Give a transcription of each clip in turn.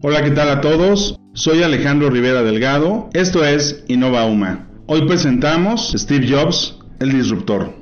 Hola, ¿qué tal a todos? Soy Alejandro Rivera Delgado, esto es Innova Uma. Hoy presentamos Steve Jobs, el disruptor.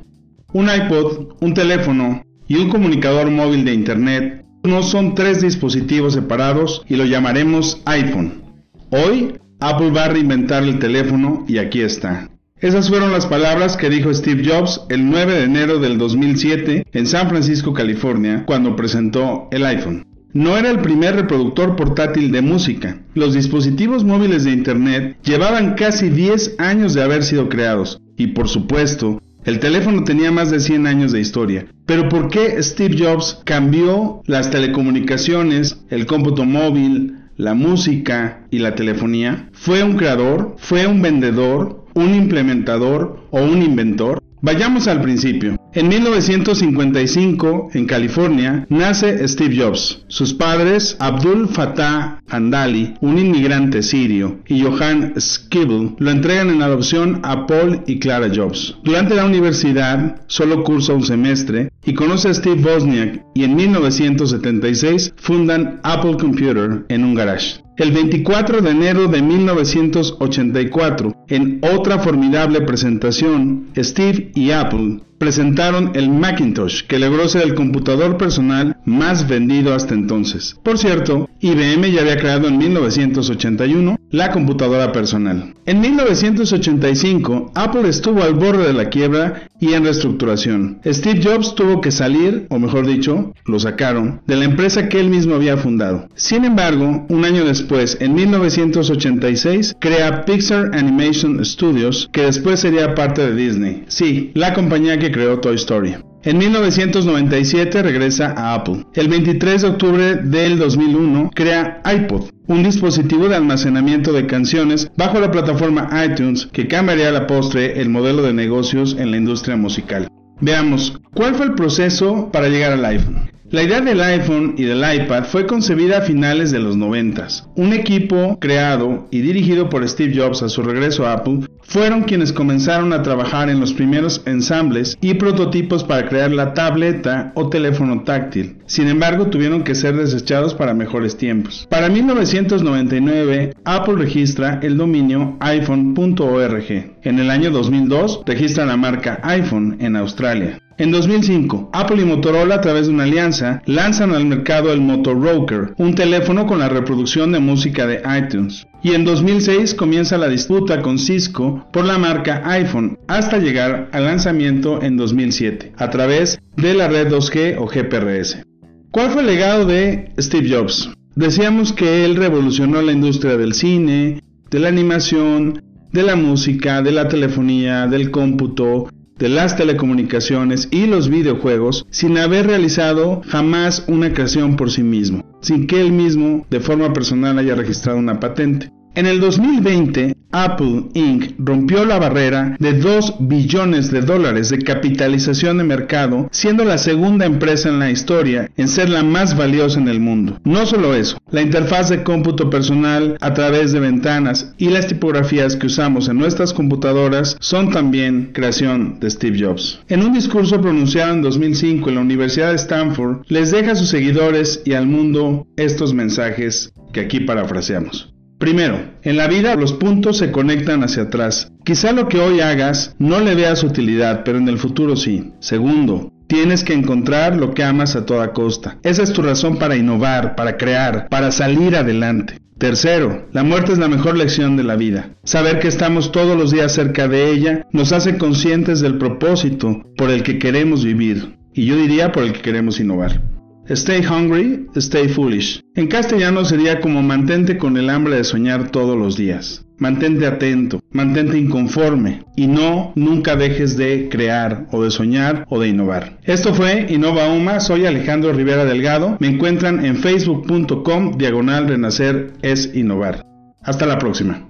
Un iPod, un teléfono y un comunicador móvil de Internet no son tres dispositivos separados y lo llamaremos iPhone. Hoy, Apple va a reinventar el teléfono y aquí está. Esas fueron las palabras que dijo Steve Jobs el 9 de enero del 2007 en San Francisco, California, cuando presentó el iPhone. No era el primer reproductor portátil de música. Los dispositivos móviles de Internet llevaban casi 10 años de haber sido creados. Y por supuesto, el teléfono tenía más de 100 años de historia. Pero ¿por qué Steve Jobs cambió las telecomunicaciones, el cómputo móvil, la música y la telefonía? ¿Fue un creador? ¿Fue un vendedor? un implementador o un inventor? Vayamos al principio. En 1955, en California, nace Steve Jobs. Sus padres, Abdul Fattah Andali, un inmigrante sirio, y Johann Skibble, lo entregan en adopción a Paul y Clara Jobs. Durante la universidad, solo cursa un semestre y conoce a Steve Wozniak y en 1976 fundan Apple Computer en un garage. El 24 de enero de 1984, en otra formidable presentación, Steve y Apple presentaron el Macintosh, que logró ser el computador personal más vendido hasta entonces. Por cierto, IBM ya había creado en 1981 la computadora personal. En 1985, Apple estuvo al borde de la quiebra y en reestructuración. Steve Jobs tuvo que salir, o mejor dicho, lo sacaron, de la empresa que él mismo había fundado. Sin embargo, un año después, en 1986, crea Pixar Animation Studios, que después sería parte de Disney. Sí, la compañía que creó Toy Story. En 1997 regresa a Apple. El 23 de octubre del 2001 crea iPod, un dispositivo de almacenamiento de canciones bajo la plataforma iTunes que cambiaría a la postre el modelo de negocios en la industria musical. Veamos, ¿cuál fue el proceso para llegar al iPhone? La idea del iPhone y del iPad fue concebida a finales de los 90. Un equipo creado y dirigido por Steve Jobs a su regreso a Apple fueron quienes comenzaron a trabajar en los primeros ensambles y prototipos para crear la tableta o teléfono táctil. Sin embargo, tuvieron que ser desechados para mejores tiempos. Para 1999, Apple registra el dominio iphone.org. En el año 2002, registra la marca iPhone en Australia. En 2005, Apple y Motorola a través de una alianza lanzan al mercado el Motoroker, un teléfono con la reproducción de música de iTunes. Y en 2006 comienza la disputa con Cisco por la marca iPhone hasta llegar al lanzamiento en 2007 a través de la red 2G o GPRS. ¿Cuál fue el legado de Steve Jobs? Decíamos que él revolucionó la industria del cine, de la animación, de la música, de la telefonía, del cómputo, de las telecomunicaciones y los videojuegos sin haber realizado jamás una creación por sí mismo, sin que él mismo de forma personal haya registrado una patente. En el 2020, Apple Inc. rompió la barrera de 2 billones de dólares de capitalización de mercado, siendo la segunda empresa en la historia en ser la más valiosa en el mundo. No solo eso, la interfaz de cómputo personal a través de ventanas y las tipografías que usamos en nuestras computadoras son también creación de Steve Jobs. En un discurso pronunciado en 2005 en la Universidad de Stanford, les deja a sus seguidores y al mundo estos mensajes que aquí parafraseamos. Primero, en la vida los puntos se conectan hacia atrás. Quizá lo que hoy hagas no le veas utilidad, pero en el futuro sí. Segundo, tienes que encontrar lo que amas a toda costa. Esa es tu razón para innovar, para crear, para salir adelante. Tercero, la muerte es la mejor lección de la vida. Saber que estamos todos los días cerca de ella nos hace conscientes del propósito por el que queremos vivir. Y yo diría por el que queremos innovar. Stay hungry, stay foolish. En castellano sería como mantente con el hambre de soñar todos los días. Mantente atento, mantente inconforme y no nunca dejes de crear o de soñar o de innovar. Esto fue Innova Uma, soy Alejandro Rivera Delgado. Me encuentran en facebook.com diagonal renacer es innovar. Hasta la próxima.